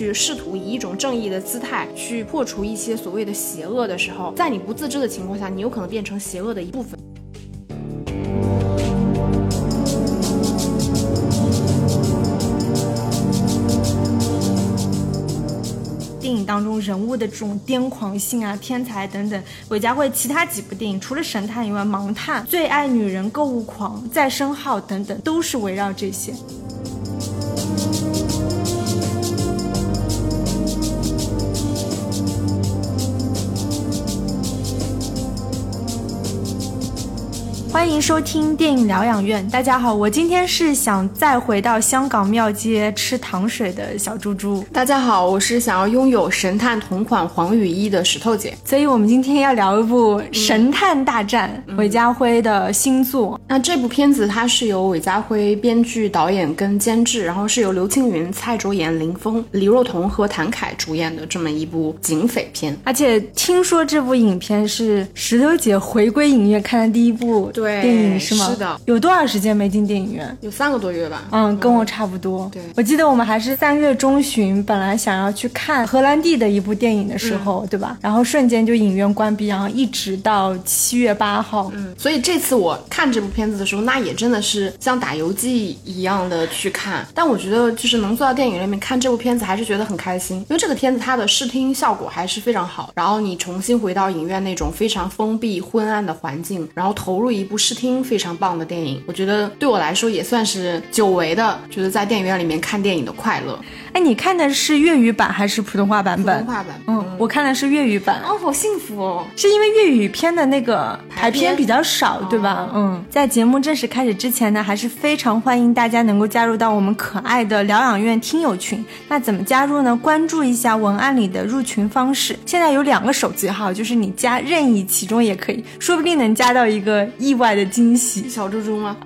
去试图以一种正义的姿态去破除一些所谓的邪恶的时候，在你不自知的情况下，你有可能变成邪恶的一部分。电影当中人物的这种癫狂性啊、天才等等，韦家辉其他几部电影除了《神探》以外，《盲探》《最爱女人》《购物狂》《再生号》等等，都是围绕这些。欢迎收听电影疗养院。大家好，我今天是想再回到香港庙街吃糖水的小猪猪。大家好，我是想要拥有神探同款黄雨衣的石头姐。所以我们今天要聊一部《神探大战》，韦家辉的新作。那这部片子它是由韦家辉编剧、导演跟监制，然后是由刘青云、蔡卓妍、林峰、李若彤和谭凯主演的这么一部警匪片。而且听说这部影片是石头姐回归影院看的第一部。对，电影是吗？是的。有多少时间没进电影院？有三个多月吧。嗯，跟我差不多。对，我记得我们还是三月中旬，本来想要去看荷兰弟的一部电影的时候，对吧？然后瞬间就影院关闭，然后一直到七月八号。嗯，所以这次我看这部片子的时候，那也真的是像打游击一样的去看。但我觉得，就是能坐到电影里面看这部片子，还是觉得很开心，因为这个片子它的视听效果还是非常好。然后你重新回到影院那种非常封闭、昏暗的环境，然后投入一部视听非常棒的电影，我觉得对我来说也算是久违的，觉得在电影院里面看电影的快乐。哎，你看的是粤语版还是普通话版本？普通话版。嗯，我看的是粤语版。哦，好幸福哦！是因为粤语片的那个排片比较少，对吧？嗯，在节目正式开始之前呢，还是非常欢迎大家能够加入到我们可爱的疗养院听友群。那怎么加入呢？关注一下文案里的入群方式。现在有两个手机号，就是你加任意其中也可以，说不定能加到一个意外的惊喜。小猪猪吗？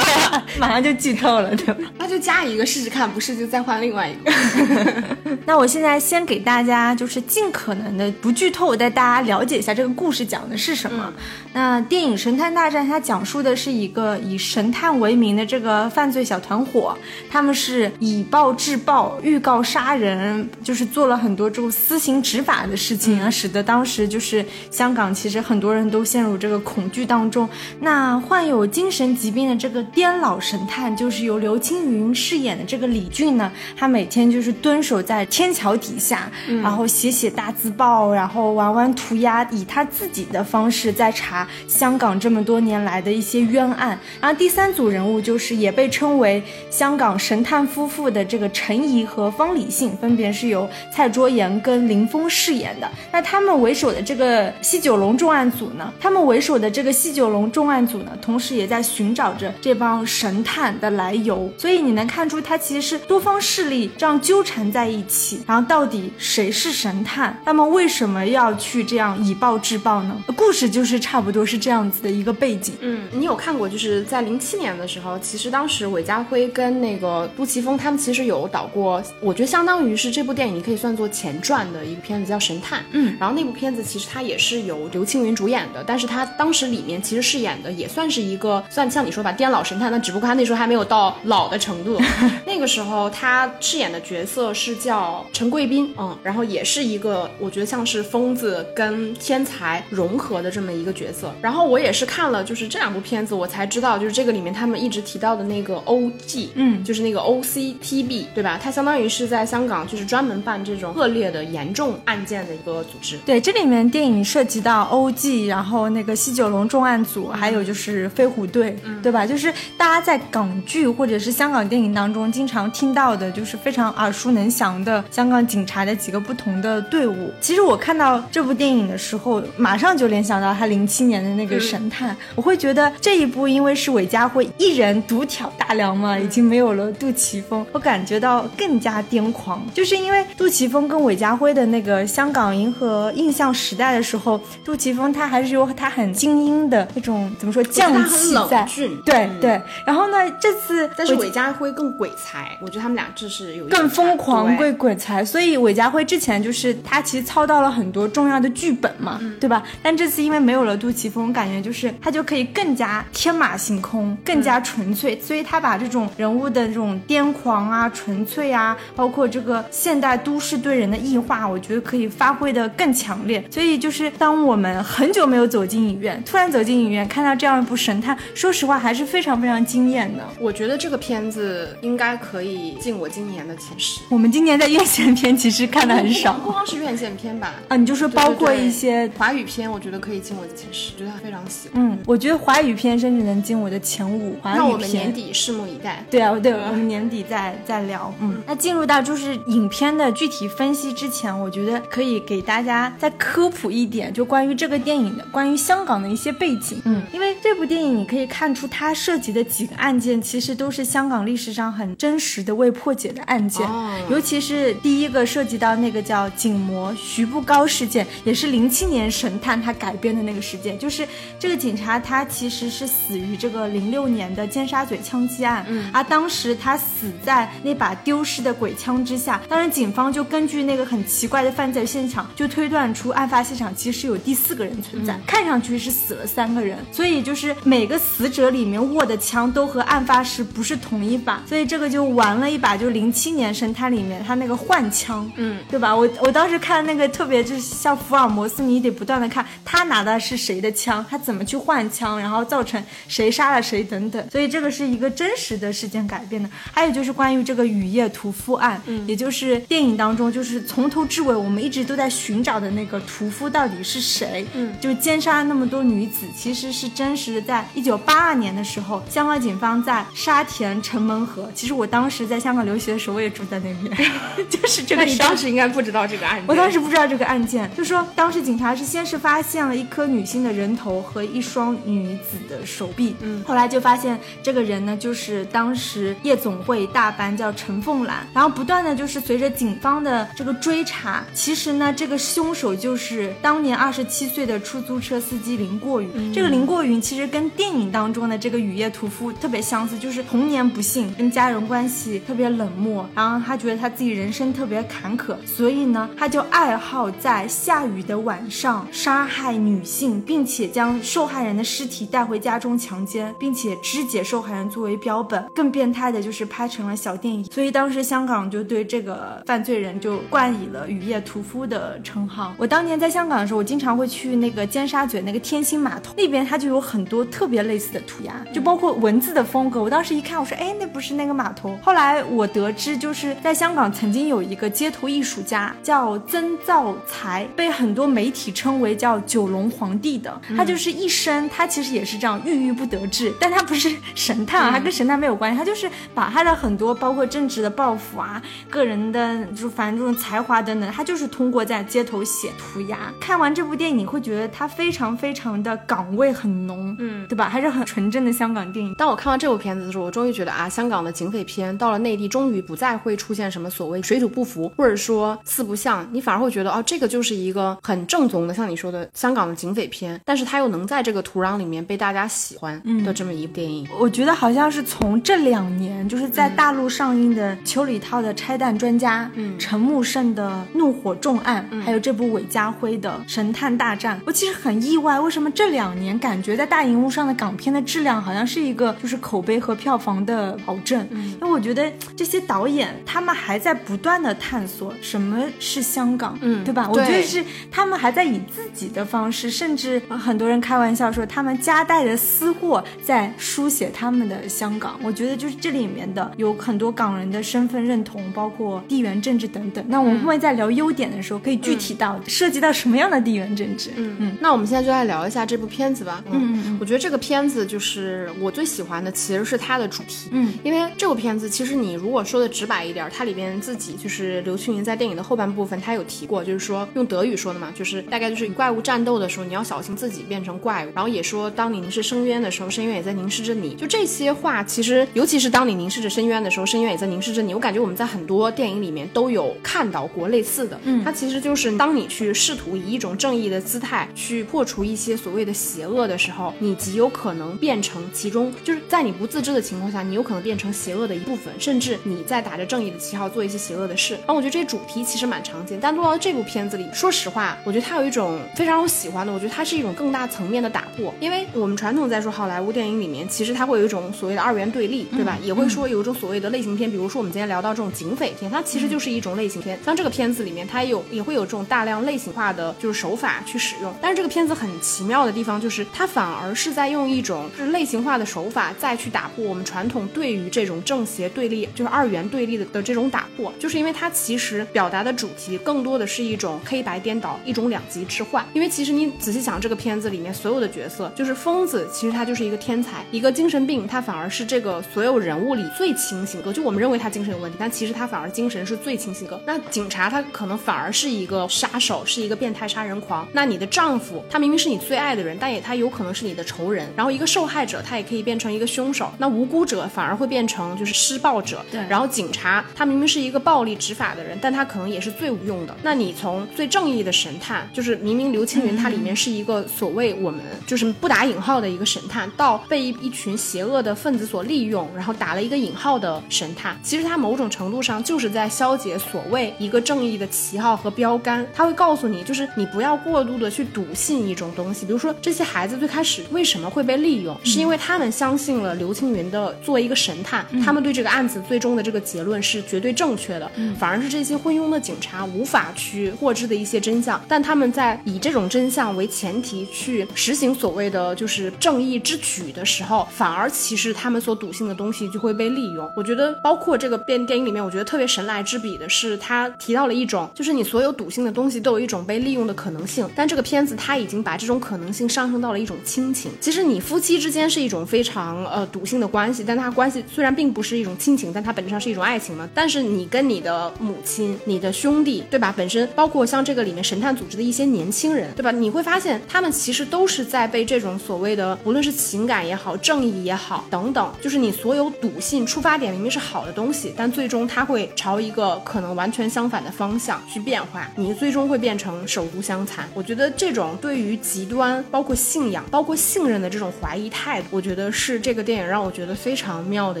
马上就剧透了，对吧？那就加一个试试看，不是就再换另外一个。那我现在先给大家就是尽可能的不剧透，带大家了解一下这个故事讲的是什么。那电影《神探大战》它讲述的是一个以神探为名的这个犯罪小团伙，他们是以暴制暴，预告杀人，就是做了很多这种私刑执法的事情啊，使得当时就是香港其实很多人都陷入这个恐惧当中。那患有精神疾病的这个颠老神探，就是由刘青云饰演的这个李俊呢，他每天就是蹲守在天桥底下，然后写写大字报，然后玩玩涂鸦，以他自己的方式在查香港这么多年来的一些冤案。然后第三组人物就是也被称为香港神探夫妇的这个陈怡和方礼信，分别是由蔡卓妍跟林峰饰演的。那他们为首的这个西九龙重案组呢，他们为首的这个西九龙重案组呢，同时也在寻找着这帮神探的来由。所以你能看出，它其实是多方势力这样纠缠在一起。然后到底谁是神探？他们为什么要去这样以暴制暴呢？故事就是差不多是这样子的一个背景。嗯，你有看过？就是在零七年的时候，其实当时韦家辉跟那个杜琪峰他们其实有导过，我觉得相当于是这部电影你可以算作前传的一个片子，叫《神探》。嗯，然后那部片子其实它也是由刘青云主演的，但是他当时里面其实饰演的也算是一个，算像你说吧，颠老神探，那只不过他那时候还没有到老的程度。那个时候他饰演的角色是叫陈贵宾，嗯，然后也是一个我觉得像是疯子跟天才融合的这么一个角色。然后我也是看了就是这两部片子，我才知道就是这个里面他们一直提到的那个 OG，嗯就是那个 OCTB，对吧？它相当于是在香港就是专门办这种恶劣的严重案件的一个组织。对，这里面电影涉及到 OG，然后那个西九龙重案组，还有就是飞虎队，对吧？就是大家在港剧或者是香港电影当中经常听到的，就是非常耳熟能详的香港警察的几个不同的队伍。其实我看到这部电影的时候，马上就联想到他零七年的那个神探，我会觉得这一部因为是韦家辉一人独挑大梁嘛，已经没有了杜琪峰，我感觉到更加癫狂，就是因为杜琪峰跟韦家辉的那个香港银河印象时代的时候，杜琪峰他还是有他很精英的那种怎怎么说我觉得匠气在对对，然后呢，这次但是韦家辉更鬼才，我觉得他们俩这是有更疯狂、更鬼才，所以韦家辉之前就是他其实操到了很多重要的剧本嘛，嗯对吧？但这次因为没有了杜琪峰，感觉就是他就可以更加天马行空，更加纯粹，所以他把这种人物的这种癫狂啊、纯粹啊，包括这个现代都市对人的异化，我觉得可以发挥的更强烈。所以就是当我们很久没有走进影院，突然走进影院看到这样一部神探，说实话还是非常非常惊艳的。我觉得这个片子应该可以进我今年的前十。我们今年在院线片其实看的很少。不光是院线片吧，啊，你就说包括一些，华语片，我觉得可以进我的前十，觉得非常喜欢。嗯，我觉得华语片甚至能进我的前五。华语片，那我们年底拭目以待。对啊，对，我们年底再再聊。嗯，那进入到就是影片的具体分析之前，我觉得可以给大家再科普一点，就关于这个电影的，关于香港的一些背景。嗯，因为这部电影你可以看出它涉及的几个案件，其实都是香港历史上很真实的未破解的案件。哦。尤其是第一个涉及到那个叫警魔徐步高事件，也是零七年神探他改编的那个事件，就是这个警察他其实是死于这个零六年的尖沙咀枪击案，嗯，而当时他死在那把丢失的鬼枪之下，当然警方就根据那个很奇怪的犯罪现场，就推断出案发现场其实有第四个人存在，看上去是死了三个人，所以就是每个死者里面握的枪都和案发时不是同一把，所以这个就玩了一把，就零七年神探里面他那个换枪，嗯，对吧？我我当时看那个特别就是像福尔摩斯，你得不断的看他拿的是谁的枪，他怎么去换枪，然后造成谁杀了谁等等，所以这个是一个真实的事件改编的。还有就是关于这个雨夜屠夫案，嗯，也就是电影当中就是从头至尾我们一直都在寻找的那个屠夫到底是谁，嗯，就是奸杀那么多女子，其实是真实的，在一九八二年的时候，香港警方在沙田城门河，其实我当时在香港留学的时候，我也住在那边，就是这个你当时应该不知道这个案件。我当时不知道这个案件，就说当时警察是先是发现了一颗女性的人头和一双女子的手臂，嗯，后来就发现这个人呢就是当时夜总会大班叫陈凤兰，然后不断的就是随着警方的这个追查，其实呢这个凶手就是当年二十七岁的出租车司机林过云，这个林过其实跟电影当中的这个雨夜屠夫特别相似，就是童年不幸，跟家人关系特别冷漠，然后他觉得他自己人生特别坎坷，所以呢，他就爱好在下雨的晚上杀害女性，并且将受害人的尸体带回家中强奸，并且肢解受害人作为标本。更变态的就是拍成了小电影，所以当时香港就对这个犯罪人就冠以了“雨夜屠夫”的称号。我当年在香港的时候，我经常会去那个尖沙咀那个天星码头那边，他就有很多特别类似的涂鸦，就包括文字的风格。我当时一看，我说，哎，那不是那个码头。后来我得知，就是在香港曾经有一个街头艺术家叫曾造才，被很多媒体称为叫九龙皇帝的。他就是一生，他其实也是这样郁郁不得志，但他不是神探啊，他跟神探没有关系，他就是把他的很多包括政治的抱负啊、个人的就反正这种才华等等，他就是通过在街头写涂鸦。看完这部电影，你会觉得他非常非常的岗位很浓，嗯，对吧？还是很纯正的香港电影。当我看到这部片子的时候，我终于觉得啊，香港的警匪片到了内地，终于不再会出现什么所谓水土不服，或者说四不像，你反而会觉得哦，这个就是一个很正宗的，像你说的香港的警匪片，但是它又能在这个土壤里面被大家喜欢的这么一部电影。我觉得好像是从这两年，就是在大陆上映的邱礼涛的《拆弹专家》，嗯，陈木胜的《怒火重案》，嗯还有这部韦家辉的《神探大战》，我其实很意外，为什么这两年感觉在大荧幕上的港片的质量好像是一个就是口碑和票房的保证？因为我觉得这些导演他们还在不断的探索什么是香港，嗯，对吧？我觉得是他们还在以自己的方式，甚至呃很多人开玩笑说他们夹带着私货在书写他们的香港。我觉得就是这里面的有很多港人的身份认同，包括地缘政治等等。那我们后面在聊优点的时候，可以具体到涉及到什么样的地缘政治？嗯嗯那我们现在就来聊一下这部片子吧。嗯嗯我觉得这个片子就是我最喜欢的，其实是它的主题。嗯，因为这部片子其实你如果说的直白一点，它里边自己就是刘青云在电影的后半部分，他有提过，就是说用德语说的嘛，就是大概就是与怪物战斗的时候，你要小心自己变成怪物。然后也说，当你凝视深渊的时候，深渊也在凝视着你。就这些话，其实尤其是当你凝视着深渊的时候，深渊也在凝视着你。我感觉我们在很多电影里面都有看到过类似的。嗯，它其实就是当你去试图以一种正义的姿态去破除一些所谓的邪恶的时候，你极有可能变成其中，就是在你不自知的情况下，你有可能变成邪恶的一部分，甚至你在打着正义的旗号做一些邪恶的事。然后我觉得这些主题其实蛮常见，但落到这部片子里，说实话，我觉得它有一种非常我喜欢的，我觉得它是一种更大层面的打破，因为我们传统在说好莱坞电影里面，其实它会有一种所谓的二元对立，对吧？也会说有一种所谓的类型片，比如说我们今天聊到这种警匪片，它其实就是一种类型片。像这个片子里面，它有也会有这种大量类型化的就是手法去使用。但是这个片子很奇妙的地方就是，它反反而是在用一种是类型化的手法再去打破我们传统对于这种正邪对立，就是二元对立的的这种打破，就是因为它其实表达的主题更多的是一种黑白颠倒，一种两极置换。因为其实你仔细想，这个片子里面所有的角色，就是疯子，其实他就是一个天才，一个精神病，他反而是这个所有人物里最清醒的。就我们认为他精神有问题，但其实他反而精神是最清醒的。那警察他可能反而是一个杀手，是一个变态杀人狂。那你的丈夫，他明明是你最爱的人，但也他有可能是你的仇人。然后一个受害者，他也可以变成一个凶手。那无辜者反而会变成就是施暴者。对。然后警察，他明明是一个暴力执法的人，但他可能也是最无用的。那你从最正义的神探，就是明明刘青云他里面是一个所谓我们就是不打引号的一个神探，到被一一群邪恶的分子所利用，然后打了一个引号的神探，其实他某种程度上就是在消解所谓一个正义的旗号和标杆。他会告诉你，就是你不要过度的去笃信一种东西。比如说这些孩子最开始为什么会被利用，是因为他们相信了刘青云的作为一个神探，他们对这个案子最终的这个结论是绝对正确的。反而是这些昏庸的警察无法去获知的一些真相，但他们在以这种真相为前提去实行所谓的就是正义之举的时候，反而其实他们所笃信的东西就会被利用。我觉得包括这个电电影里面，我觉得特别神来之笔的是，他提到了一种，就是你所有笃信的东西都有一种被利用的可能性。但这个片子他已经把这种可能性上升到了一种亲情。其实你夫妻之间是一种非常呃笃信的关系，但它关系虽然并不是一种亲情，但它本质上是一种爱情嘛。但是你跟你的母亲、你的兄弟，对吧？本身包括像这个里面神探组织的一些年轻人，对吧？你会发现他们其实都是在被这种所谓的，无论是情感也好、正义也好等等，就是你所有笃信出发点明明是好的东西，但最终它会朝一个可能完全相反的方向去变化，你最终会变成手足相残。我觉得这种对于极端、包括信仰、包括信任的这种怀疑态度，我觉得是这个电影让我觉得非常妙的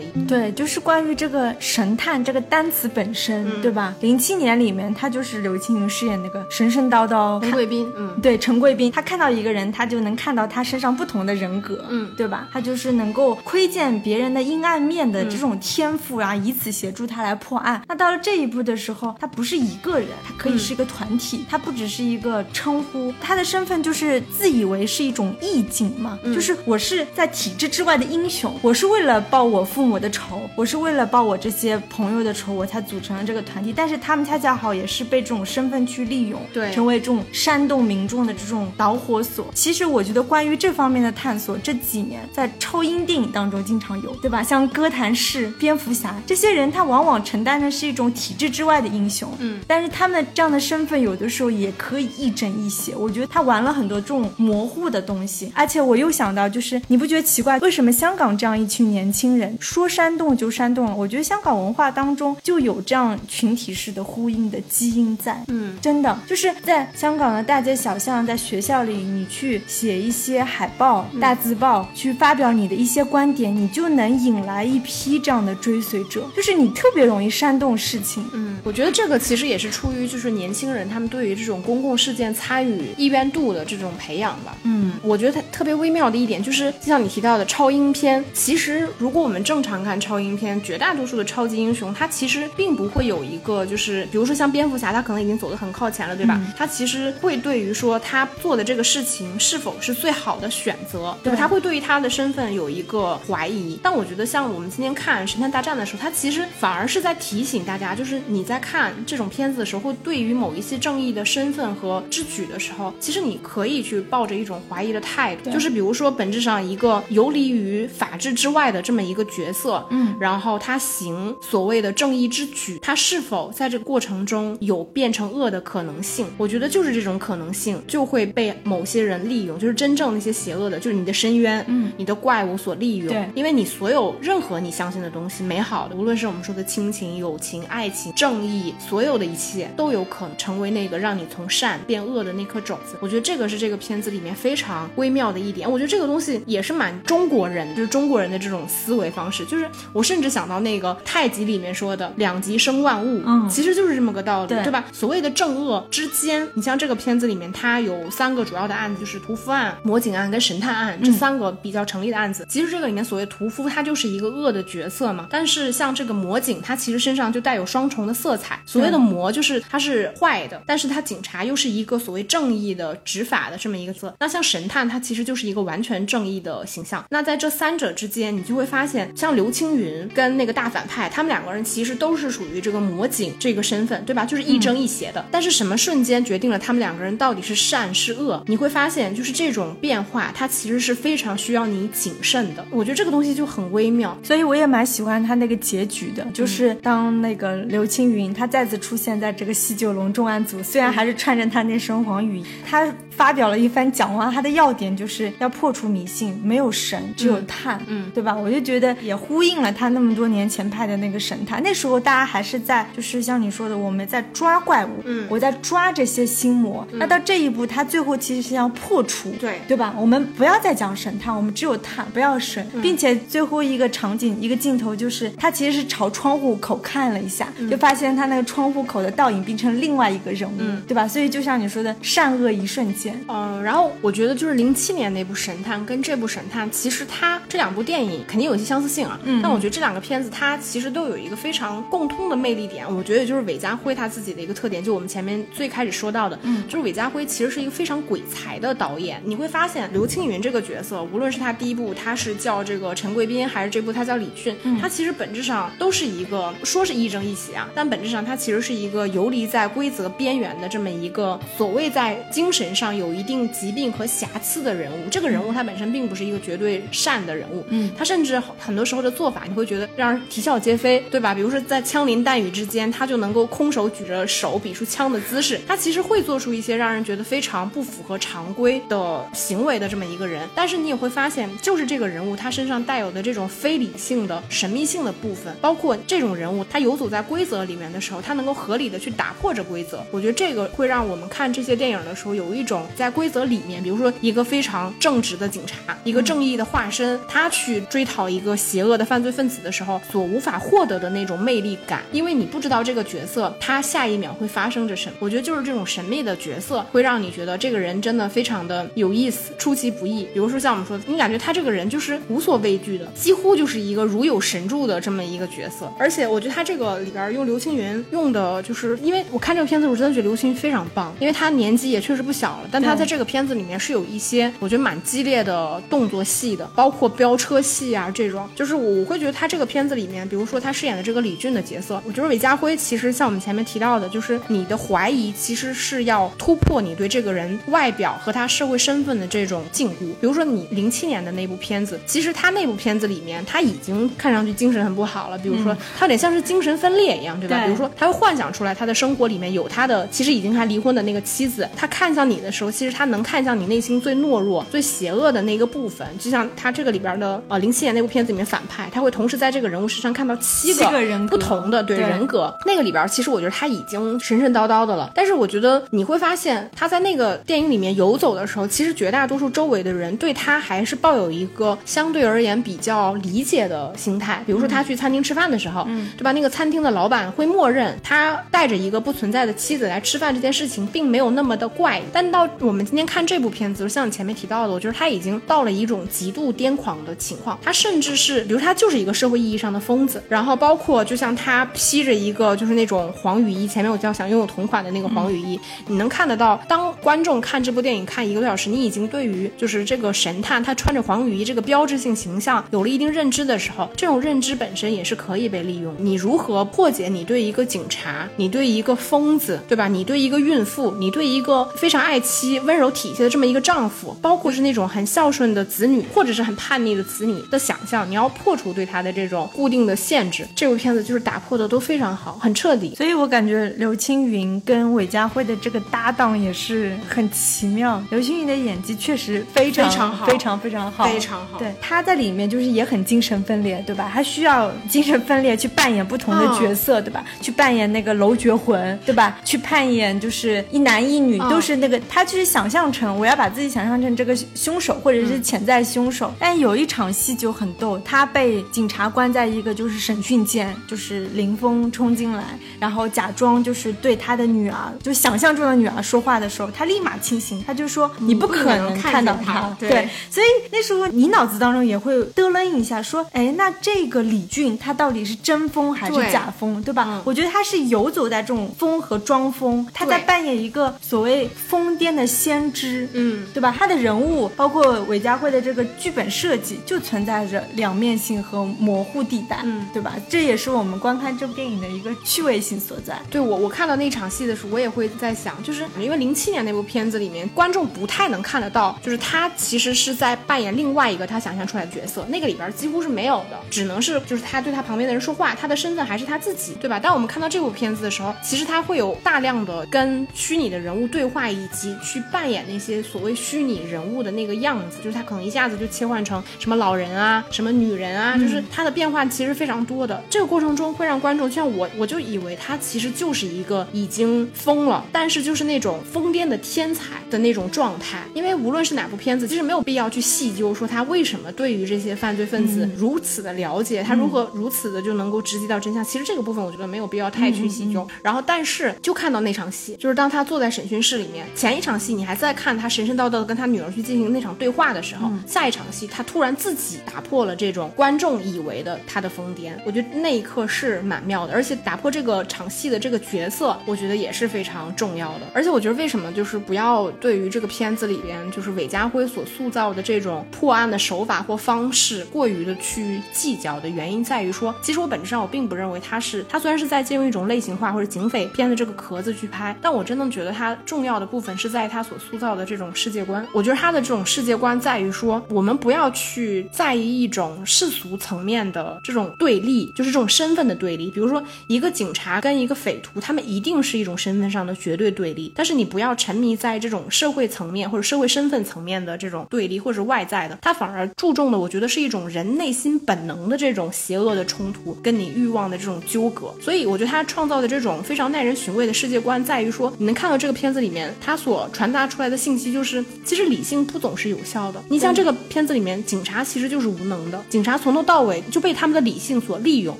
一。对，就是关于这个神探这个单词本身，对吧？零七年里面，他就是刘青云饰演那个神神叨叨陈贵宾，嗯，对，陈贵宾，他看到一个人，他就能看到他身上不同的人格，嗯，对吧？他就是能够窥见别人的阴暗面的这种天赋啊，以此协助他来破案。那到了这一步的时候，他不是一个人，他可以是一个团体，他不只是一个称呼，他的身份就是自以为是一种义警嘛，就是我是在体制之外的英雄，我是为了报我父母的仇，我是为了报我这些朋友的仇，我才组成了这个团体，但是他们恰恰好也是被这种身份去利用，对，成为这种煽动民众的这种导火索。其实我觉得关于这方面的探索，这几年在超英电影当中经常有，对吧？像哥谭市、蝙蝠侠这些人，他往往承担的是一种体制之外的英雄，嗯，但是他们这样的身份有的时候也可以亦正亦邪。我觉得他玩了很多这种模糊的东西，而且我又想到，就是你不觉得奇怪，为什么香港这样一群年轻人说煽动就煽动了？我觉得香港文化当中就有这样群体式的呼应的基因在，嗯，真的就是在香港的大街小巷，在学校里，你去写一些海报、大字报，去发表你的一些观点，你就能引来一批这样的追随者，就是你特别容易煽动事情。嗯，我觉得这个其实也是出于就是年轻人他们对于这种公共事件参与意愿度的这种培养吧。嗯，我觉得它特别微妙的一点就是，就像你提到的超英片，其实如果我们正常看超英片，绝大多数的超级英雄，他其实并不会有一个就是，比如说像蝙蝠侠，他可能已经走得很靠前了，对吧？他其实会对于说他做的这个事情是否是最好的选择，对吧？他会对于他的身份有一个怀疑。但我觉得像我们今天看《神探大战》的时候，他其实反而是在提醒大家，就是你在看这种片子的时候，会对于某一些正义的身份和之举的时候，其实你可以去抱着一种怀疑的态度，就是比如说本质上一个游离于法治之外的这么一个角色，嗯，然后他行所谓的正义之举，他是否在这个过程中有变成恶的可能性？我觉得就是这种可能性就会被某些人利用，就是真正那些邪恶的，就是你的深渊，嗯，你的怪物所利用。对，因为你所有任何你相信的东西，美好的，无论是我们说的亲情、友情、爱情、正义，所有的一切都有可能成为那个让你从善变恶的那颗种子。我觉得这个是这个片子里面非常微妙。妙的一点。我觉得这个东西也是蛮中国人，就是中国人的这种思维方式。就是我甚至想到那个太极里面说的“两极生万物”，嗯其实就是这么个道理，对对吧？所谓的正恶之间，你像这个片子里面，它有三个主要的案子，就是屠夫案、魔警案跟神探案这三个比较成立的案子。其实这个里面所谓屠夫，他就是一个恶的角色嘛。但是像这个魔警，他其实身上就带有双重的色彩。所谓的魔就是他是坏的，但是他警察又是一个所谓正义的执法的这么一个色。那像神探，他其实就是一个完全正义的形象。那在这三者之间，你就会发现，像刘青云跟那个大反派，他们两个人其实都是属于这个魔警这个身份，对吧？就是亦正亦邪的。但是什么瞬间决定了他们两个人到底是善是恶？你会发现，就是这种变化，它其实是非常需要你谨慎的。我觉得这个东西就很微妙。所以我也蛮喜欢他那个结局的，就是当那个刘青云他再次出现在这个西九龙重案组，虽然还是穿着他那身黄雨衣，他发表了一番讲话，他的要点就是要破除迷信，没有神，只有碳，嗯对吧？我就觉得也呼应了他那么多年前拍的那个神探，那时候大家还是在就是像你说的，我们在抓怪物，嗯我在抓这些心魔，那到这一步，他最后其实是要破除，对对吧？我们不要再讲神探，我们只有碳，不要神，并且最后一个场景一个镜头就是他其实是朝窗户口看了一下，就发现他那个窗户口的倒影变成另外一个人物，对吧？所以就像你说的，善恶一瞬间。嗯，然后我觉得就是零七年那部《神探》跟这部《神探》，其实它这两部电影肯定有一些相似性啊。嗯，但我觉得这两个片子它其实都有一个非常共通的魅力点，我觉得就是韦家辉他自己的一个特点，就我们前面最开始说到的，嗯，就是韦家辉其实是一个非常鬼才的导演。你会发现刘青云这个角色，无论是他第一部他是叫这个陈贵宾，还是这部他叫李迅，他其实本质上都是一个说是亦正亦邪啊，但本质上他其实是一个游离在规则边缘的这么一个所谓在精神上有一定疾病和瑕疵的人物。这个人物他本身并不是一个绝对善的人物，嗯，他甚至很多时候的做法你会觉得让人啼笑皆非，对吧？比如说在枪林弹雨之间，他就能够空手举着手比出枪的姿势，他其实会做出一些让人觉得非常不符合常规的行为的这么一个人。但是你也会发现，就是这个人物他身上带有的这种非理性的神秘性的部分，包括这种人物他游走在规则里面的时候，他能够合理的去打破这规则。我觉得这个会让我们看这些电影的时候有一种在规则里面，比如说一个非常正直的警察，一个正义的化身，他去追讨一个邪恶的犯罪分子的时候，所无法获得的那种魅力感，因为你不知道这个角色他下一秒会发生着什么。我觉得就是这种神秘的角色会让你觉得这个人真的非常的有意思，出其不意。比如说像我们说的，你感觉他这个人就是无所畏惧的，几乎就是一个如有神助的这么一个角色。而且我觉得他这个里边用刘青云用的，就是因为我看这个片子，我真的觉得刘青云非常棒，因为他年纪也确实不小了，但他在这个片子里面是有一些我觉得蛮激烈的动作戏的，包括飙车戏啊这种，就是我会觉得他这个片子里面，比如说他饰演的这个李俊的角色，我觉得韦家辉其实像我们前面提到的，就是你的怀疑其实是要突破你对这个人外表和他社会身份的这种禁锢。比如说你零七年的那部片子，其实他那部片子里面他已经看上去精神很不好了，比如说他有点像是精神分裂一样，对吧？对比如说他会幻想出来他的生活里面有他的其实已经还离婚的那个妻子，他看向你的时候，其实他能看向你内心最懦弱、最邪恶的那个部分，就像他这个里边的呃零七年那部片子里面反派，他会同时在这个人物身上看到七七个人不同的对对人格。那个里边其实我觉得他已经神神叨叨的了，但是我觉得你会发现他在那个电影里面游走的时候，其实绝大多数周围的人对他还是抱有一个相对而言比较理解的心态。比如说他去餐厅吃饭的时候，嗯，对吧？那个餐厅的老板会默认他带着一个不存在的妻子来吃饭这件事情，并没有那么的怪异。但到我们今天看这部片子，像你前面提到的，我觉得他已经到了一种极度癫狂的情况。他甚至是，比如他就是一个社会意义上的疯子，然后包括就像他披着一个就是那种黄雨衣，前面我叫想拥有同款的那个黄雨衣，你能看得到，当观众看这部电影看一个多小时，你已经对于就是这个神探他穿着黄雨衣这个标志性形象有了一定认知的时候，这种认知本身也是可以被利用。你如何破解你对一个警察，你对一个疯子，对吧？你对一个孕妇，你对一个非常爱妻、温柔体贴的这么一个丈夫，包括是那种很孝顺的子女，或者是很叛逆的子女的想象，你要破除对他的这种固定的限制。这部片子就是打破的都非常好，很彻底。所以我感觉刘青云跟韦家辉的这个搭档也是很奇妙。刘青云的演技确实非常非常好非常非常好，非常好对，他在里面就是也很精神分裂，对吧？他需要精神分裂去扮演不同的角色，对吧？去扮演那个楼绝魂，对吧？去扮演就是一男一女，嗯都是那个他就是想象成我要把自己想象成认这个凶手或者是潜在凶手。但有一场戏就很逗，他被警察关在一个就是审讯间，就是林峰冲进来，然后假装就是对他的女儿，就想象中的女儿说话的时候，他立马清醒，他就说你不可能看到他。对，所以那时候你脑子当中也会嘚楞一下，说，哎，那这个李俊他到底是真疯还是假疯，对吧？我觉得他是游走在这种疯和装疯，他在扮演一个所谓疯癫的先知，嗯，对吧？他的人物包括韦家辉的这个剧本设计，就存在着两面性和模糊地带，嗯，对吧？这也是我们观看这部电影的一个趣味性所在。对我，我看到那场戏的时候，我也会在想，就是因为零七年那部片子里面，观众不太能看得到，就是他其实是在扮演另外一个他想象出来的角色，那个里边几乎是没有的，只能是就是他对他旁边的人说话，他的身份还是他自己，对吧？当我们看到这部片子的时候，其实他会有大量的跟虚拟的人物对话，以及去扮演那些所谓虚拟人物的那个样子，就是他可能一下子就切换成什么老人啊，什么女人啊，就是他的变化其实非常多的。这个过程中会让观众，就像我，我就以为他其实就是一个已经疯了，但是就是那种疯癫的天才的那种状态。因为无论是哪部片子，其实没有必要去细究说他为什么对于这些犯罪分子如此的了解，他如何如此的就能够直击到真相。其实这个部分我觉得没有必要太去细究。然后，但是就看到那场戏，就是当他坐在审讯室里面，前一场戏你还在看他神神叨叨的跟他女儿去进行那场对话的时候，下一场戏他突然自己打破了这种观众以为的他的疯癫。我觉得那一刻是蛮妙的，而且打破这个场戏的这个角色，我觉得也是非常重要的。而且我觉得为什么就是不要对于这个片子里边就是韦家辉所塑造的这种破案的手法或方式过于的去计较的原因在于说，其实我本质上我并不认为他是他虽然是在借用一种类型化或者警匪片的这个壳子去拍，但我真的觉得他重要的部分是在他所塑造的这种世界观。我觉得他的这种世界观在于说，我们不要去在意一种世俗层面的这种对立，就是这种身份的对立。比如说一个警察跟一个匪徒，他们一定是一种身份上的绝对对立。但是你不要沉迷在这种社会层面或者社会身份层面的这种对立，或者是外在的，他反而注重的，我觉得是一种人内心本能的这种邪恶的冲突，跟你欲望的这种纠葛。所以我觉得他创造的这种非常耐人寻味的世界观，在于说你能看到这个片子里面他所传达出来的信息，就是其实理性不总是有效的。你像这个片子里面，警察其实就是无能的，警察从头到尾就被他们的理性所利用，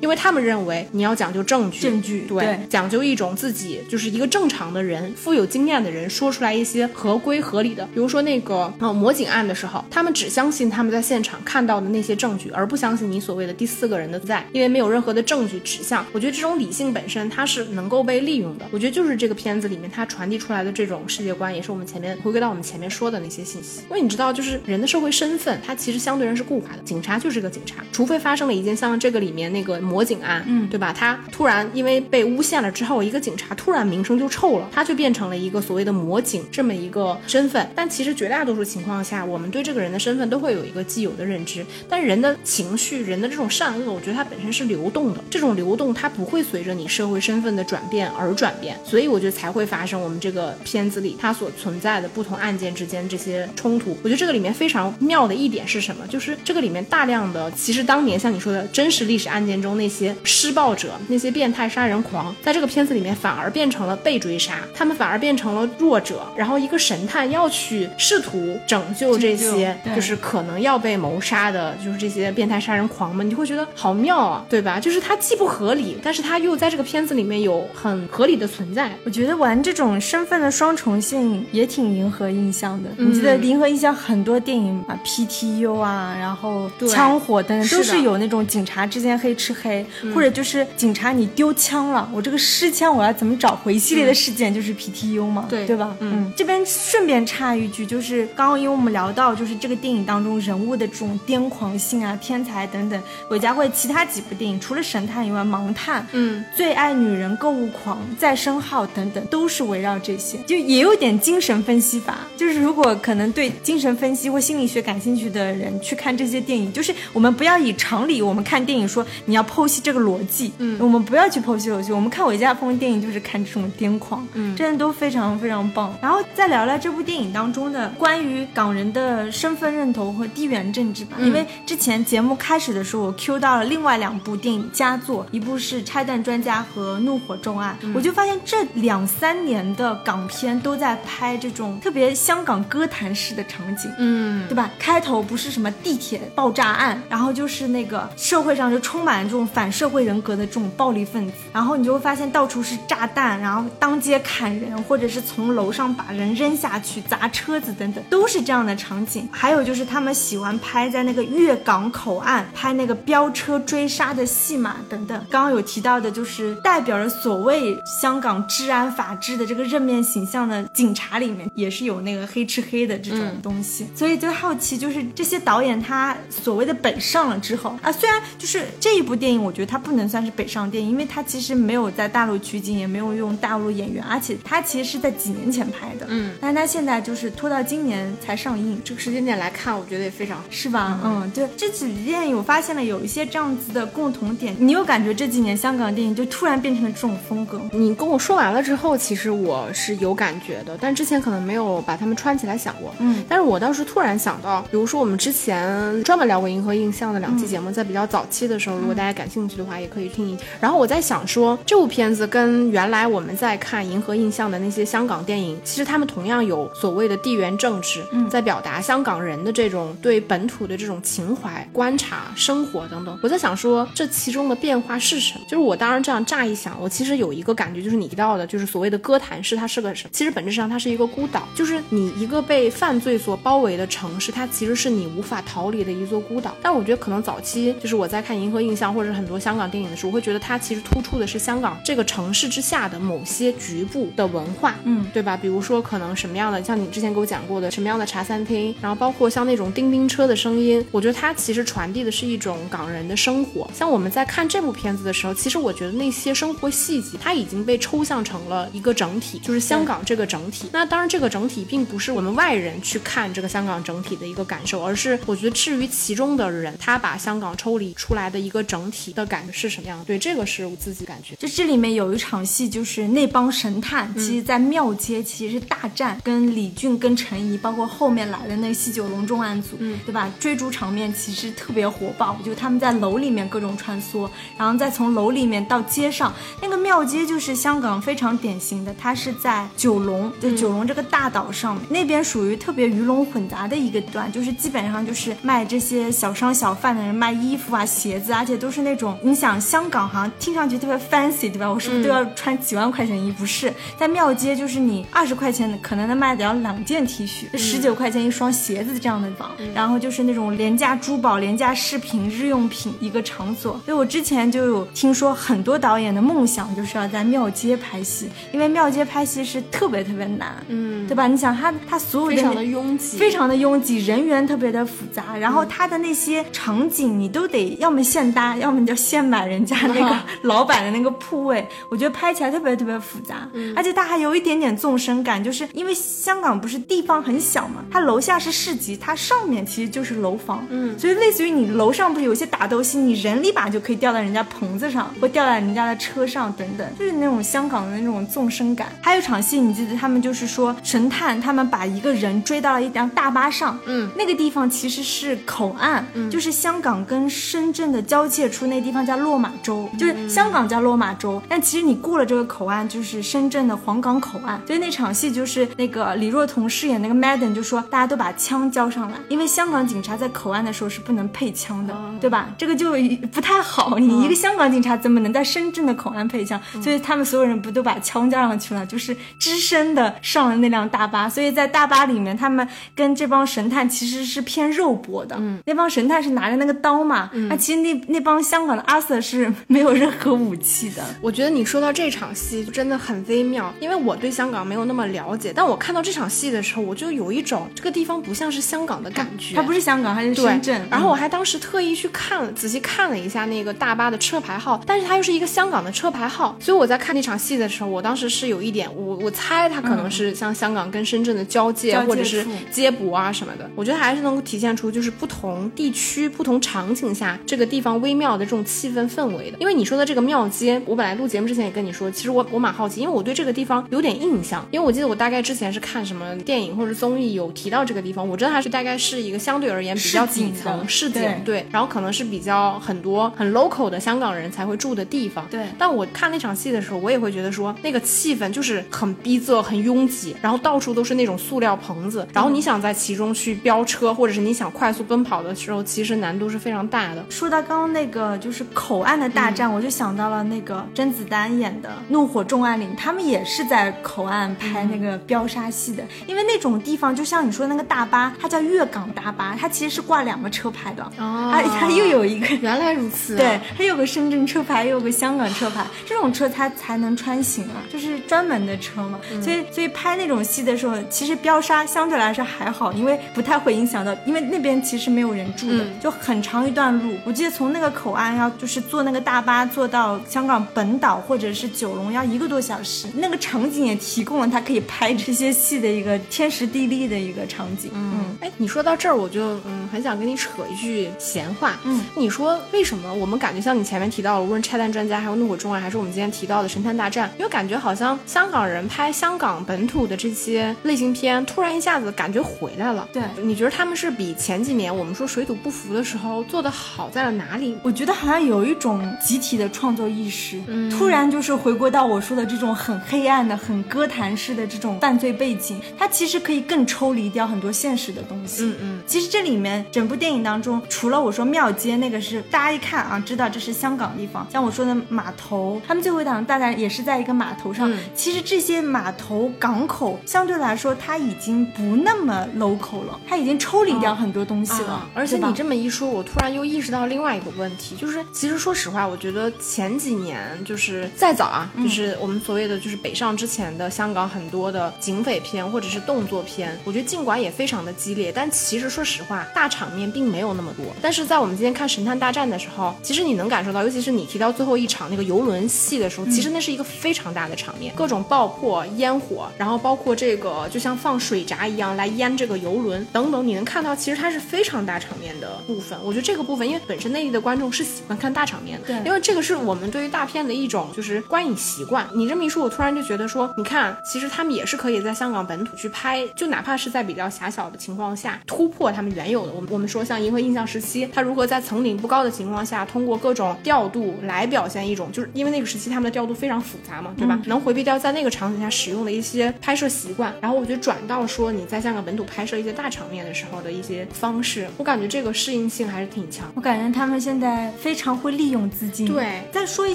因为他们认为你要讲究证据，证据对，讲究一种自己就是一个正常的人、富有经验的人说出来一些合规合理的，比如说那个呃魔警案的时候，他们只相信他们在现场看到的那些证据，而不相信你所谓的第四个人的在，因为没有任何的证据指向。我觉得这种理性本身它是能够被利用的。我觉得就是这个片子里面它传递出来的这种世界观，也是我们前面回归到我们前面说的那些信息。因为你知道，就是人的社会身份，它其实相对人是固化的。警察就是个警察，除非发生了一件像这个里面那个魔警案，嗯，对吧？他突然因为被诬陷了之后，一个警察突然名声就臭了，他就变成了一个所谓的魔警这么一个身份。但其实绝大多数情况下，我们对这个人的身份都会有一个既有的认知。但人的情绪，人的这种善恶，我觉得它本身是流动的。这种流动，它不会随着你社会身份的转变而转变，所以我觉得才会发生我们这个片子里它所存在的不同案件之间这些冲突。我觉得这个里面非常妙的一点是什么？就是这个里面大量的，其实当年像你说的真实历史案件中那些施暴者、那些变态杀人狂，在这个片子里面反而变成了被追杀，他们反而变成了弱者。然后一个神探要去试图拯救这些，就是可能要被谋杀的，就是这些变态杀人狂们，你会觉得好妙啊，对吧？就是它既不合理，但是它又在这个片子里面有很合理的存在。我觉得玩这种身份的双重性也挺迎合印象的。你记得银河印象很多电影啊，PTU 啊，然后枪火等等，都是有那种警察之间黑吃黑，或者就是警察你丢枪了，我这个失枪我要怎么找回？系列的事件就是 PTU 嘛，对对吧？嗯，这边顺便插一句，就是刚刚因为我们聊到就是这个电影当中人物的这种癫狂性啊、天才等等，韦家辉其他几部电影除了神探以外，盲探，嗯，最爱女人、购物狂、再生号等等，都是围绕这些，就也有点精神分析法。就是如果可能对精神分析或心理学感兴趣的人去看这些电影，就是我们不要以常理，我们看电影说你要剖析这个逻辑，嗯，我们不要去剖析逻辑，我们看韦家锋电影就是看这种癫狂，嗯，真的都非常非常棒。然后再聊聊这部电影当中的关于港人的身份认同和地缘政治吧，因为之前节目开始的时候我 Q 到了另外两部电影佳作，一部是《拆弹专家》和《怒火重案》，我就发现这两三年的港片都在拍这种特别香港哥坛式的场景，嗯，对吧？开头不是什么地铁爆炸案，然后就是那个社会上就充满了这种反社会人格的这种暴力分子，然后你就会发现到处是炸弹，然后当街砍人，或者是从楼上把人扔下去砸车子等等，都是这样的场景。还有就是他们喜欢拍在那个粤港口岸拍那个飙车追杀的戏码等等。刚刚有提到的就是代表着所谓香港治安法治的这个正面形象的警察里面，也是有那个黑吃黑的这种东西。所以就好奇，就是这些导演他所谓的北上了之后啊，虽然就是这一部电影，我觉得它不能算是北上电影，因为它其实没有在大陆取景，也没有用大陆演员，而且它其实是在几年前拍的，嗯，但是它现在就是拖到今年才上映，这个时间点来看，我觉得也非常好。是吧？嗯，对，这几部电影我发现了有一些这样子的共同点。你有感觉这几年香港电影就突然变成了这种风格？你跟我说完了之后，其实我是有感觉的，但之前可能没有把它们串起来想过。嗯，但是我当时突然想到，比如说我们之前专门聊过银河印象的两期节目，在比较早期的时候，如果大家感兴趣的话，也可以听一听。然后我在想说，这部片子跟原来我们在看银河印象的那些香港电影，其实他们同样有所谓的地缘政治，在表达香港人的这种对本土的这种情怀、观察、生活等等。我在想说，这其中的变化是什么？就是我当然这样乍一想，我其实有一个感觉，就是你提到的，就是所谓的歌坛市，它是个什么？其实本质上它是一个孤岛，就是你一个被犯罪所包围的城市，它其实是你无法逃离的一座孤岛。但我觉得可能早期就是我在看《银河印象》或者很多香港电影的时候，我会觉得它其实突出的是香港这个城市之下的某些局部的文化，嗯，对吧？比如说可能什么样的，像你之前给我讲过的什么样的茶餐厅，然后包括像那种叮叮车的声音，我觉得它其实传递的是一种港人的生活。像我们在看这部片子的时候，其实我觉得那些生活细节，它已经被抽象成了一个整体，就是香港这个整体。那当然，这个整体并不是我们外人去看这个香港整体的一个感受，而是我觉得至于其中的人，他把香港抽离出来的一个整体的感觉是什么样的？对，这个是我自己感觉。就这里面有一场戏，就是那帮神探，其实在庙街其实是大战，跟李俊、跟陈怡，包括后面来的那个西九龙重案组，嗯对吧？追逐场面其实特别火爆，就他们在楼里面各种穿梭，然后再从楼里面到街上，那个庙街就是香港非常典型的，它是在九龙，就九龙这个大岛上，那边属于特别鱼龙混杂的一个段，就是基本上就是卖这些小商小贩的人卖衣服啊、鞋子，而且都是那种，你想香港好像听上去特别 fancy，对吧？我是不是都要穿几万块钱衣服？是在庙街，就是你二十块钱可能能卖得了两件 T 恤，十九块钱一双鞋子这样的地方，然后就是那种廉价珠宝、廉价饰品、日用品一个场所。所以我之前就有听说，很多导演的梦想就是要在庙街拍戏，因为庙街拍戏是特别特别难，嗯，对吧？你想他他所有的非常的拥挤，非常的拥挤，人员特别的复杂，然后他的那些场景你都得要么现搭，要么你就现买人家那个 老板的那个铺位，我觉得拍起来特别特别复杂，而且它还有一点点纵深感，就是因为香港不是地方很小嘛，它楼下是市集，它上面其实就是楼房，嗯。所以类似于你楼上不是有一些打斗戏，你人立马就可以掉到人家棚子上，或掉在人家的车上等等，就是那种香港的那种纵深感。还有一场戏，你记得他们就是说神探他们把一个人追到了一辆大巴上，嗯，那个地方其实是口岸，就是香港跟深圳的交界处，那地方叫落马洲，就是香港叫落马洲，但其实你过了这个口岸就是深圳的皇岗口岸。所以那场戏就是那个李若彤饰演那个 Madam 就说大家都把枪交上来，因为香港警察在口岸的时候是不能配枪的，对吧？这个就不太好，你一个香港警察怎么能在深圳的口岸配枪？所以他们所有人不都把枪交上去了，就是只身的上了那辆大巴。所以在大巴里面，他们跟这帮神探其实是偏肉搏的。嗯，那帮神探是拿着那个刀嘛，那、其实那那帮香港的阿 Sir 是没有任何武器的。我觉得你说到这场戏真的很微妙，因为我对香港没有那么了解，但我看到这场戏的时候，我就有一种这个地方不像是香港的感觉。它不是香港，它是深圳。然后我还当时特意去看了，仔细看了一下那个大巴的车牌号，但是它又是一个香港的车牌号，所以我在看那场戏的时候，我当时是有一点，我我猜它可能是像香港跟深圳的交界，交界或者是接驳啊什么的。我觉得还是能够体现出就是不同地区、不同场景下这个地方微妙的这种气氛氛围的。因为你说的这个庙街，我本来录节目之前也跟你说，其实我我蛮好奇，因为我对这个地方有点印象，因为我记得我大概之前是看什么电影或者综艺有提到这个地方，我知道它是大概是一个相对而言比较市井底层的市井对对，然后可能是比较很多很 local 的香港人才会住的地方。对但我看那场戏的时候，我也会觉得说那个气氛就是很逼仄、很拥挤，然后到处都是那种塑料棚子，然后你想在其中去飙车，或者是你想快速奔跑的时候，其实难度是非常大的。说到刚刚那个就是口岸的大战，我就想到了那个甄子丹演的《怒火重案岭》，他们也是在口岸拍那个飙杀戏的，因为那种地方就像你说那个大巴，它叫粤港大巴，它其实是挂两个车牌的，哦。它它又有一个。原来如此、啊，对，它有个深圳车牌，又有个香港车牌，这种车它才能穿行啊，就是专门的车嘛。嗯。所以，所以拍那种戏的时候，其实飙沙相对来说还好，因为不太会影响到，因为那边其实没有人住的，嗯就很长一段路。我记得从那个口岸要就是坐那个大巴坐到香港本岛或者是九龙要一个多小时，那个场景也提供了他可以拍这些戏的一个天时地利的一个场景。嗯哎，你说到这儿，我就嗯很想跟你扯一句闲话。嗯，你说为什么我们感觉像你前面提到了，无论拆弹专家，还有怒火重案，还是我们今天提到的神探大战，因为感觉好像香港人拍香港本土的这些类型片，突然一下子感觉回来了。对你觉得他们是比前几年我们说水土不服的时候做的好在了哪里？我觉得好像有一种集体的创作意识，嗯突然就是回归到我说的这种很黑暗的、很歌坛式的这种犯罪背景，它其实可以更抽离掉很多现实的东西。嗯嗯，其实这里面整部电影当中，除了我说庙街那个是大家一看啊，知道这是香港地方，像我说的码头，他们最后一场大概也是在一个码头上。嗯其实这些码头港口相对来说，它已经不那么 local 了，它已经抽离掉很多东西了。啊而且你这么一说，我突然又意识到另外一个问题，就是其实说实话，我觉得前几年就是再早啊，嗯就是我们所谓的就是北上之前的香港很多的警匪片或者是动作片，我觉得尽管也非常的激烈，但其实说实话，大场面并没有那么多。但是在我们今天看《神探大战》的时候，其实你能感受到，尤其是你提到最后一场那个游轮戏的时候，其实那是一个非常大的场面，各种爆破、烟火，然后包括这个就像放水闸一样来淹这个游轮等等，你能看到其实它是非常大场面的部分。我觉得这个部分，因为本身内地的观众是喜欢看大场面的，对因为这个是我们对于大片的一种就是观影习惯。你这么一说，我突然就觉得说，你看，其实他们也是可以在香港本土去拍，就哪怕是在比较狭小的情况下突破他们原有的。我们我们说像银河印象时期，它如何在层顶不高的情况下，通过各种调度来表现一种，就是因为那个时期他们的调度非常复杂嘛，对吧？能回避掉在那个场景下使用的一些拍摄习惯，然后我觉得转到说你在香港本土拍摄一些大场面的时候的一些方式，我感觉这个适应性还是挺强。我感觉他们现在非常会利用资金。对再说一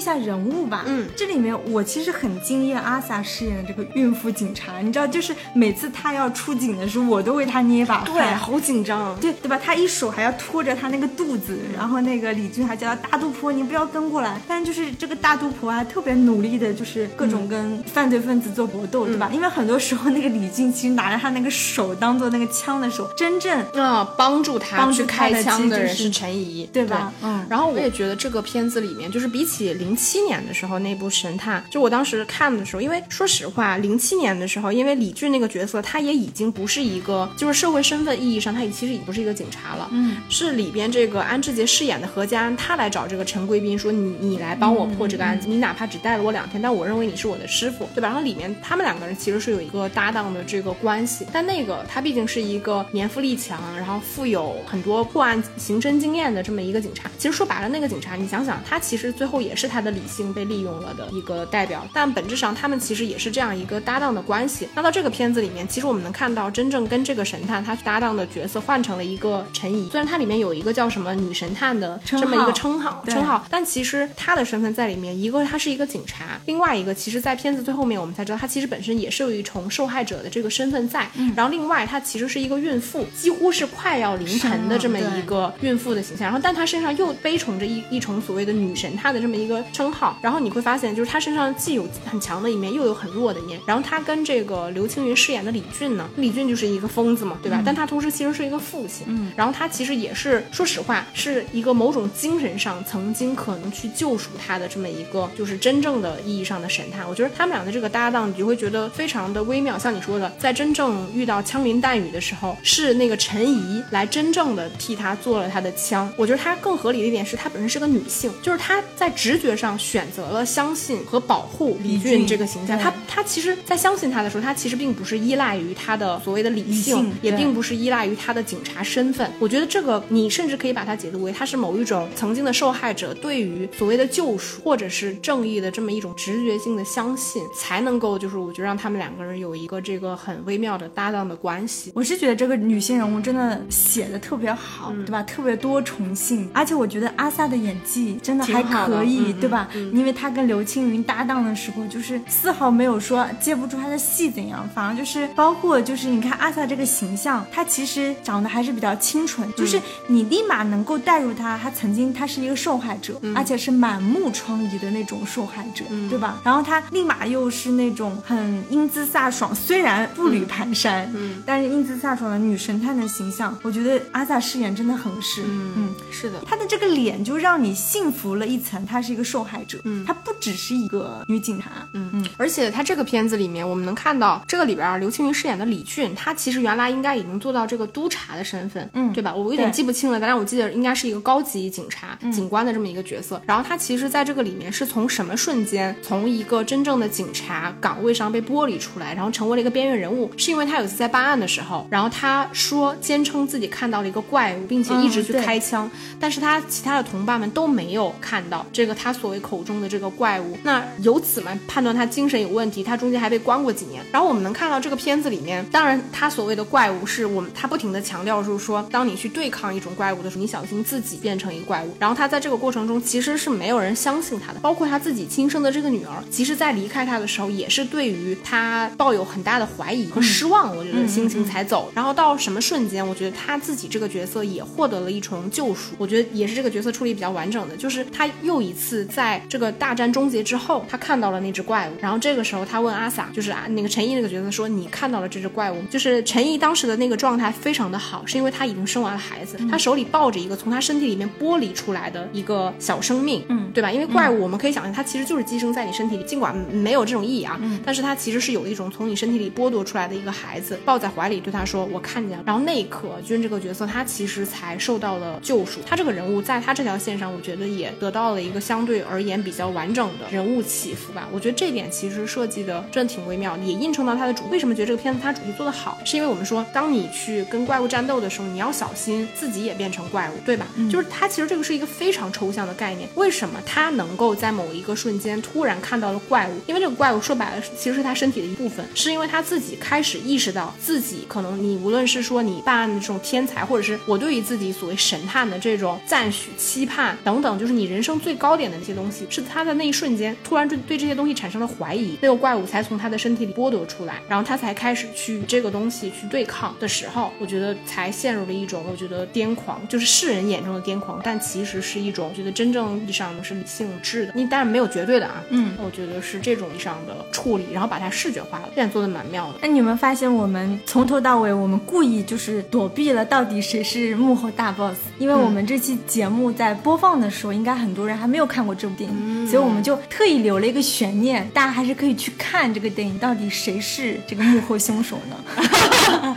下人物吧。嗯这里面我其实很惊艳阿 sa 饰演的这个孕妇警察，你知道，就是每次他要出警的时候，我都为他捏把对，汗。好紧张。对对吧？他一手还要拖着他那个肚子，然后那个李俊还叫他大肚婆，你不要跟过来。但就是这个大肚婆啊特别努力的，就是各种跟犯罪分子做搏斗，对吧？因为很多时候那个李俊其实拿着他那个手当做那个枪的手，真正啊、帮助他去开枪的人是是陈怡，对吧？嗯。然后我也觉得这个片子里面，就是比起零七年的时候那部《神探》，就我当时看的时候，因为说实话，零七年的时候，因为李俊那个角色，他也已经不是一个，就是社会身份意义上，他也其实已不是一个警察了，嗯，是里边这个安志杰饰演的何家安，他来找这个陈贵宾说你你来帮我破这个案子，你哪怕只带了我两天，但我认为你是我的师傅，对吧？然后里面他们两个人其实是有一个搭档的这个关系，但那个他毕竟是一个年富力强，然后富有很多破案刑侦经验的这么一个警察。其实说白了，那个警察，你想想，他其实最后也是他的理性被利用了的一个代表，但本质上他们其实也是这样一个搭档的关系。那到这个片子里面，其实我们能看到真正跟这个神探他搭档的角色换成了一个陈怡，虽然它里面有一个叫什么女神探的这么一个称号称号，但其实他的身份在里面，一个他是一个警察，另外一个其实，在片子最后面我们才知道，他其实本身也是有一重受害者的这个身份在。嗯然后另外，她其实是一个孕妇，几乎是快要临盆的这么一个孕妇的形象。然后，但她身上又背崇着一一重所谓的女神她的这么一个称号。然后你会发现，就是她身上既有很强的一面，又有很弱的一面。然后她跟这个刘青云饰演的李俊呢，李俊就是一个疯子嘛，对吧？但他同时其实是一个父亲。嗯然后他其实也是，说实话，是一个某种精神上曾经可能去救赎他的这么一个，就是真正的意义上的神探。我觉得他们俩的这个搭档，你就会觉得非常的微妙。像你说的，在真正遇到枪林弹雨的时候，是那个陈怡来真正的替他做了他的枪。我觉得他更合理的一点是，她本身是个女性，就是她在直觉上选择了相信和保护李李俊俊这个形象。对她她其实，在相信他的时候，她其实并不是依赖于他的所谓的理理性，也并不是依赖于他的警察身份。我觉得这个你甚至可以把它解读为他是某一种曾经的受害者对于所谓的救赎或者是正义的这么一种直觉性的相信，才能够就是我觉得让他们两个人有一个这个很微妙的搭档的关系。我是觉得这个女性人物真的写的特别好，对吧？特别多重性，而且我觉得阿 sa 的演技真的还可以，对吧？因为她跟刘青云搭档的时候，就是丝毫没有说接不住她的戏怎样，反而就是包括就是你看阿 sa 这个形象，她其实长得还是比较清纯，就是你立马能够带入她，她曾经她是一个受害者，而且是满目疮痍的那种受害者，对吧？然后她立马又是那种很英姿飒爽，虽然步履蹒跚，嗯，但是英姿飒爽的女神探的形象，我觉得阿 sa 饰演真的很是，嗯，嗯。是的，她的这个脸就让你幸福了一层，她是一个受害者，嗯，她不只是一个女警察，嗯。嗯，而且她这个片子里面，我们能看到这个里边刘青云饰演的李俊，他其实原来应该已经做到这个督察的身份，嗯，对吧？我有点记不清了，但是我记得应该是一个高级警察、警官的这么一个角色。然后他其实在这个里面是从什么瞬间，从一个真正的警察岗位上被剥离出来，然后成为了一个边缘人物，是因为他有一次在办案的时候，然后他说坚称自己看到了一个怪物，并且一直去开枪，但是他其他的同伴们都没有看到这个他所谓口中的这个怪物。那由此嘛，判断他精神有问题，他中间还被关过几年。然后我们能看到这个片子里面，当然他所谓的怪物是我们他不停的强调，就是说当你去对抗一种怪物的时候，你小心自己变成一个怪物。然后他在这个过程中其实是没有人相信他的，包括他自己亲生的这个女儿，其实在离开他的时候也是对于他抱有很大的怀疑和失望，我觉得心情才走。然后到什么瞬间，我觉得他自己这个角色也获得了一重救赎。我觉得也是这个角色处理比较完整的，就是他又一次在这个大战终结之后，他看到了那只怪物。然后这个时候他问阿 sa，就是啊那个陈毅那个角色说：“你看到了这只怪物？”就是陈毅当时的那个状态非常的好，是因为他已经生完了孩子，他手里抱着一个从他身体里面剥离出来的一个小生命，嗯，对吧？因为怪物我们可以想象，它其实就是寄生在你身体里，尽管没有这种意义啊，但是它其实是有一种从你身体里剥夺出来的一个孩子，抱在怀里对他说：“我看见了。”然后那一刻，君这个角色他其实才受到了救赎。他这个人物在他这条线上，我觉得也得到了一个相对而言比较完整的人物起伏吧。我觉得这点其实设计的真的挺微妙，也映衬到他的主。为什么觉得这个片子他主题做得好？是因为我们说，当你去跟怪物战斗的时候，你要小心自己也变成怪物，对吧？就是他其实这个是一个非常抽象的概念。为什么他能够在某一个瞬间突然看到了怪物？因为这个怪物说白了其实是他身体的一部分，是因为他自己开始意识到自己可能你无论是说你办案的这种天才，或者是我对于自己所谓神探的这种赞许、期盼等等，就是你人生最高点的那些东西，是他在那一瞬间突然就对这些东西产生了怀疑，那个怪物才从他的身体里剥夺出来，然后他才开始去这个东西去对抗的时候，我觉得才陷入了一种我觉得癫狂，就是世人眼中的癫狂，但其实是一种我觉得真正意义上的是理性质的。你当然没有绝对的啊，嗯，我觉得是这种意义上的处理，然后把它视觉化了，这点做的蛮妙的。那你们发现我们从头到尾，我们故意就是躲避了到底谁是幕后大 boss，因为我们这期节目在播放的时候，应该很多人还没有看过这部电影，所以我们就特意留了一个悬念，大家还是可以去看这个电影，到底谁是这个幕后凶手呢？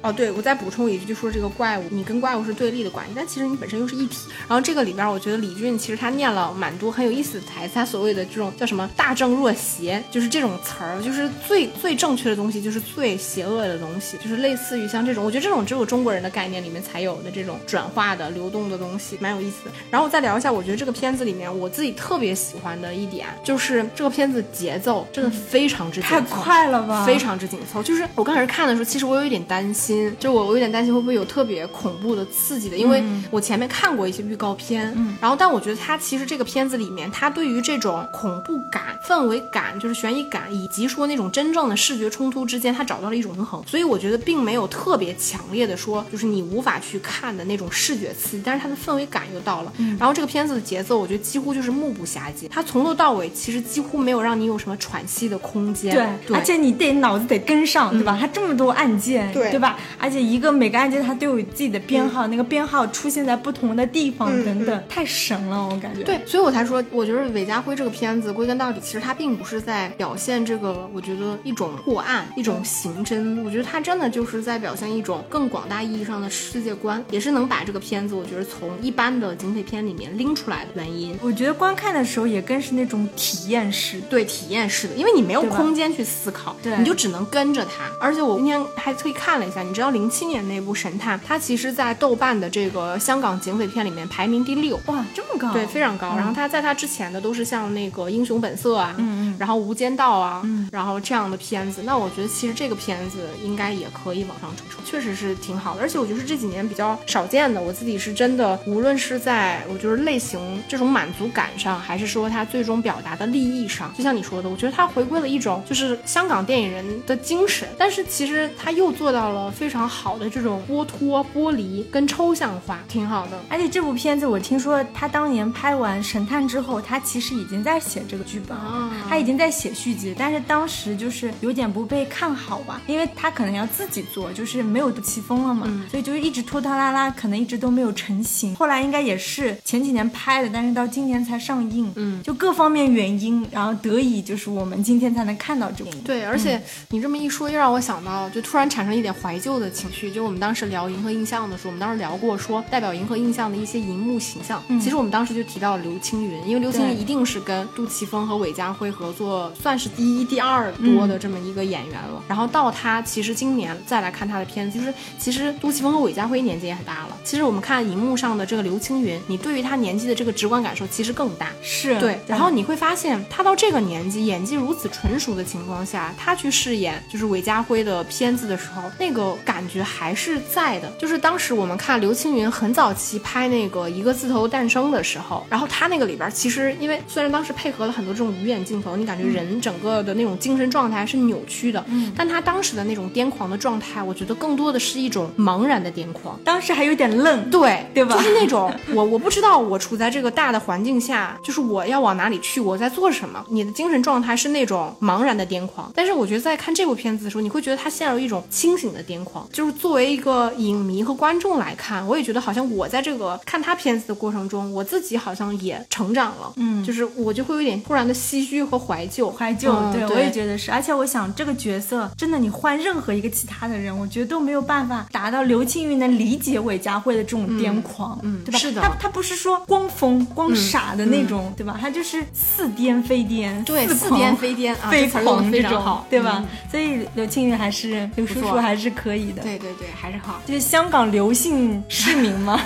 哦，对，我再补充一句，就说这个怪物，你跟怪物是对立的关系，但其实你本身又是一体。然后这个里边，我觉得李俊其实他念了蛮多很有意思的台词，他所谓的这种叫什么“大正若邪”，就是这种词儿，就是最最正确的东西，就是最邪恶的东西，就是类似于像这种，我觉得这种只有中国人的概念里面才有的这种转化的流动的东西，蛮有意思的。然后我再聊一下，我觉得这个片子里面我自己特别喜欢的一点，就是这个片子节奏真的非常之太快了吧，非常之紧凑。就是我刚开始看的时候，其实我有一点担心，就我我有点担心会不会有特别恐怖的、刺激的，因为我前面看过一些预告片，嗯，然后但我觉得它其实这个片子里面，它对于这种恐怖感、氛围感，就是悬疑感，以及说那种真正的视觉冲突之间，它找到了一种平衡。所以我觉得并没有特别强烈的说，就是你无法去看的那种视觉刺激，但是它的氛围感又到了。然后这个片子的节奏，我觉得几乎就是目不暇接，它从头到尾其实几乎没有让你有什么喘息的空间。对，而且你得脑子得跟上，对吧？它这么多按键，对对吧？而且一个每个按键它都有自己的编号，那个编号出现在不同的地方等等，太神了，我感觉。对，所以我才说，我觉得韦家辉这个片子归根到底，其实他并不是在表现这个，我觉得一种破案、一种刑侦，我觉得它真的就是在表现一种更广大意义上的世界观，也是能把这个片子，我觉得从一般的警匪片里面拎出来的原因。我觉得观看的时候也更是那种体验式，对，体验式的，因为你没有空间去思考，对，你就只能跟着它。而且我今天还特意看了一下，你知道零七年那部《神探》，它其实在豆瓣的这个香港警匪片里面排名第六，哇，这么高，对，非常高。然后它在它之前的都是像那个《英雄本色》啊，嗯嗯，然后《无间道》啊，嗯，然后这样的片子。那我觉得其实这个片子应该也可以往上冲冲，确实是挺好的。而且我觉得是这几年比较少见的，我自己是真的，无论是在我觉得类型这种满足感上，还是说它最终表达的利益上，就像你说的，我觉得它回归了一种就是香港电影人的精神，但是其实它又做到了非常好的这种剥脱、剥离跟抽象化，挺好的。而且这部片子我听说他当年拍完《神探》之后，他其实已经在写这个剧本了，他已经在写续集，但是当时就是有点不被看好吧，因为他可能要自己做，就是没有杜琪峰了嘛，所以就是一直拖拖拉拉，可能一直都没有成型。后来应该也是前几年拍的，但是到今年才上映，嗯，就各方面原因，然后得以就是我们今天才能看到这部。对，而且你这么一说，又让我想到，就突然产生一点怀旧的情绪。就我们当时聊银河印象的时候，我们当时聊过说代表银河印象的一些荧幕形象。嗯其实我们当时就提到了刘青云，因为刘青云一定是跟杜琪峰和韦家辉合作，算是第一、第二多的这么一个演员了。然后到他其实今年再来看他的片子，就是其实杜琪峰和韦家辉年纪也很大了。其实我们看荧幕上的这个刘青云，你对于他年纪的这个直观感受其实更大。是对，然后你会发现他到这个年纪，演技如此纯熟的情况下，他去饰演就是韦家辉的片子的时候，那个感觉还是在的。就是当时我们看刘青云很早期拍那个一个字头诞生的时候，然后他那个里边其实因为虽然当时配合了很多这种鱼眼镜头，你感觉人整个的那种精神状态是扭曲的，嗯，但他当时的那种癫狂的状态，我觉得更多的是一种茫然的癫狂。当时还有点愣，对对吧？就是那种我我不知道我处在这个大的环境下，就是我要往哪里去，我在做什么。你的精神状态是那种茫然的癫狂，但是我觉得在看这部片子的时候，你会觉得他陷入一种清醒的癫狂。就是作为一个影迷和观众来看，我也觉得好像我在这个看他片子的过程中，我自己好像也成长了。嗯，就是我就会有点突然的唏嘘和怀旧，怀旧。嗯对，我也觉得是。而且我想这个角色真的，你换任何一个其他的人，我觉得都没有办法达到刘青云能理解韦家辉的这种癫狂，嗯对吧？是的他他不是说光疯光傻的那种，对吧？他就是似癫非癫，对，似狂癫非癫啊，非狂这种非常好，对吧嗯？所以刘青云还是刘叔叔还是可以的。对对对，还是好。就是香港刘姓市民吗？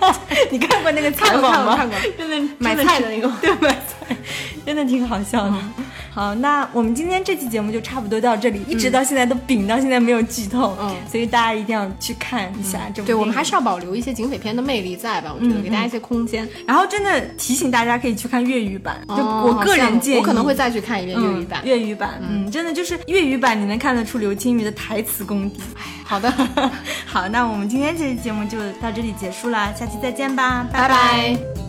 你看过那个采访吗？看过看过真的买菜的那个对，买菜，真的挺好笑的。好，那我们今天这期节目就差不多到这里，一直到现在都顶到现在没有剧透，嗯所以大家一定要去看一下这部。对我们还是要保留一些警匪片的魅力在吧？我觉得给大家一些空间。然后真的提醒大家可以去看粤语版，就哦我个人建议，我可能会再去看一遍粤语版。粤语版，嗯，真的就是粤语版，你能看得出刘青云的台词功底。好的，好，那我们今天这期节目就到这里结束了，下期再见吧，拜拜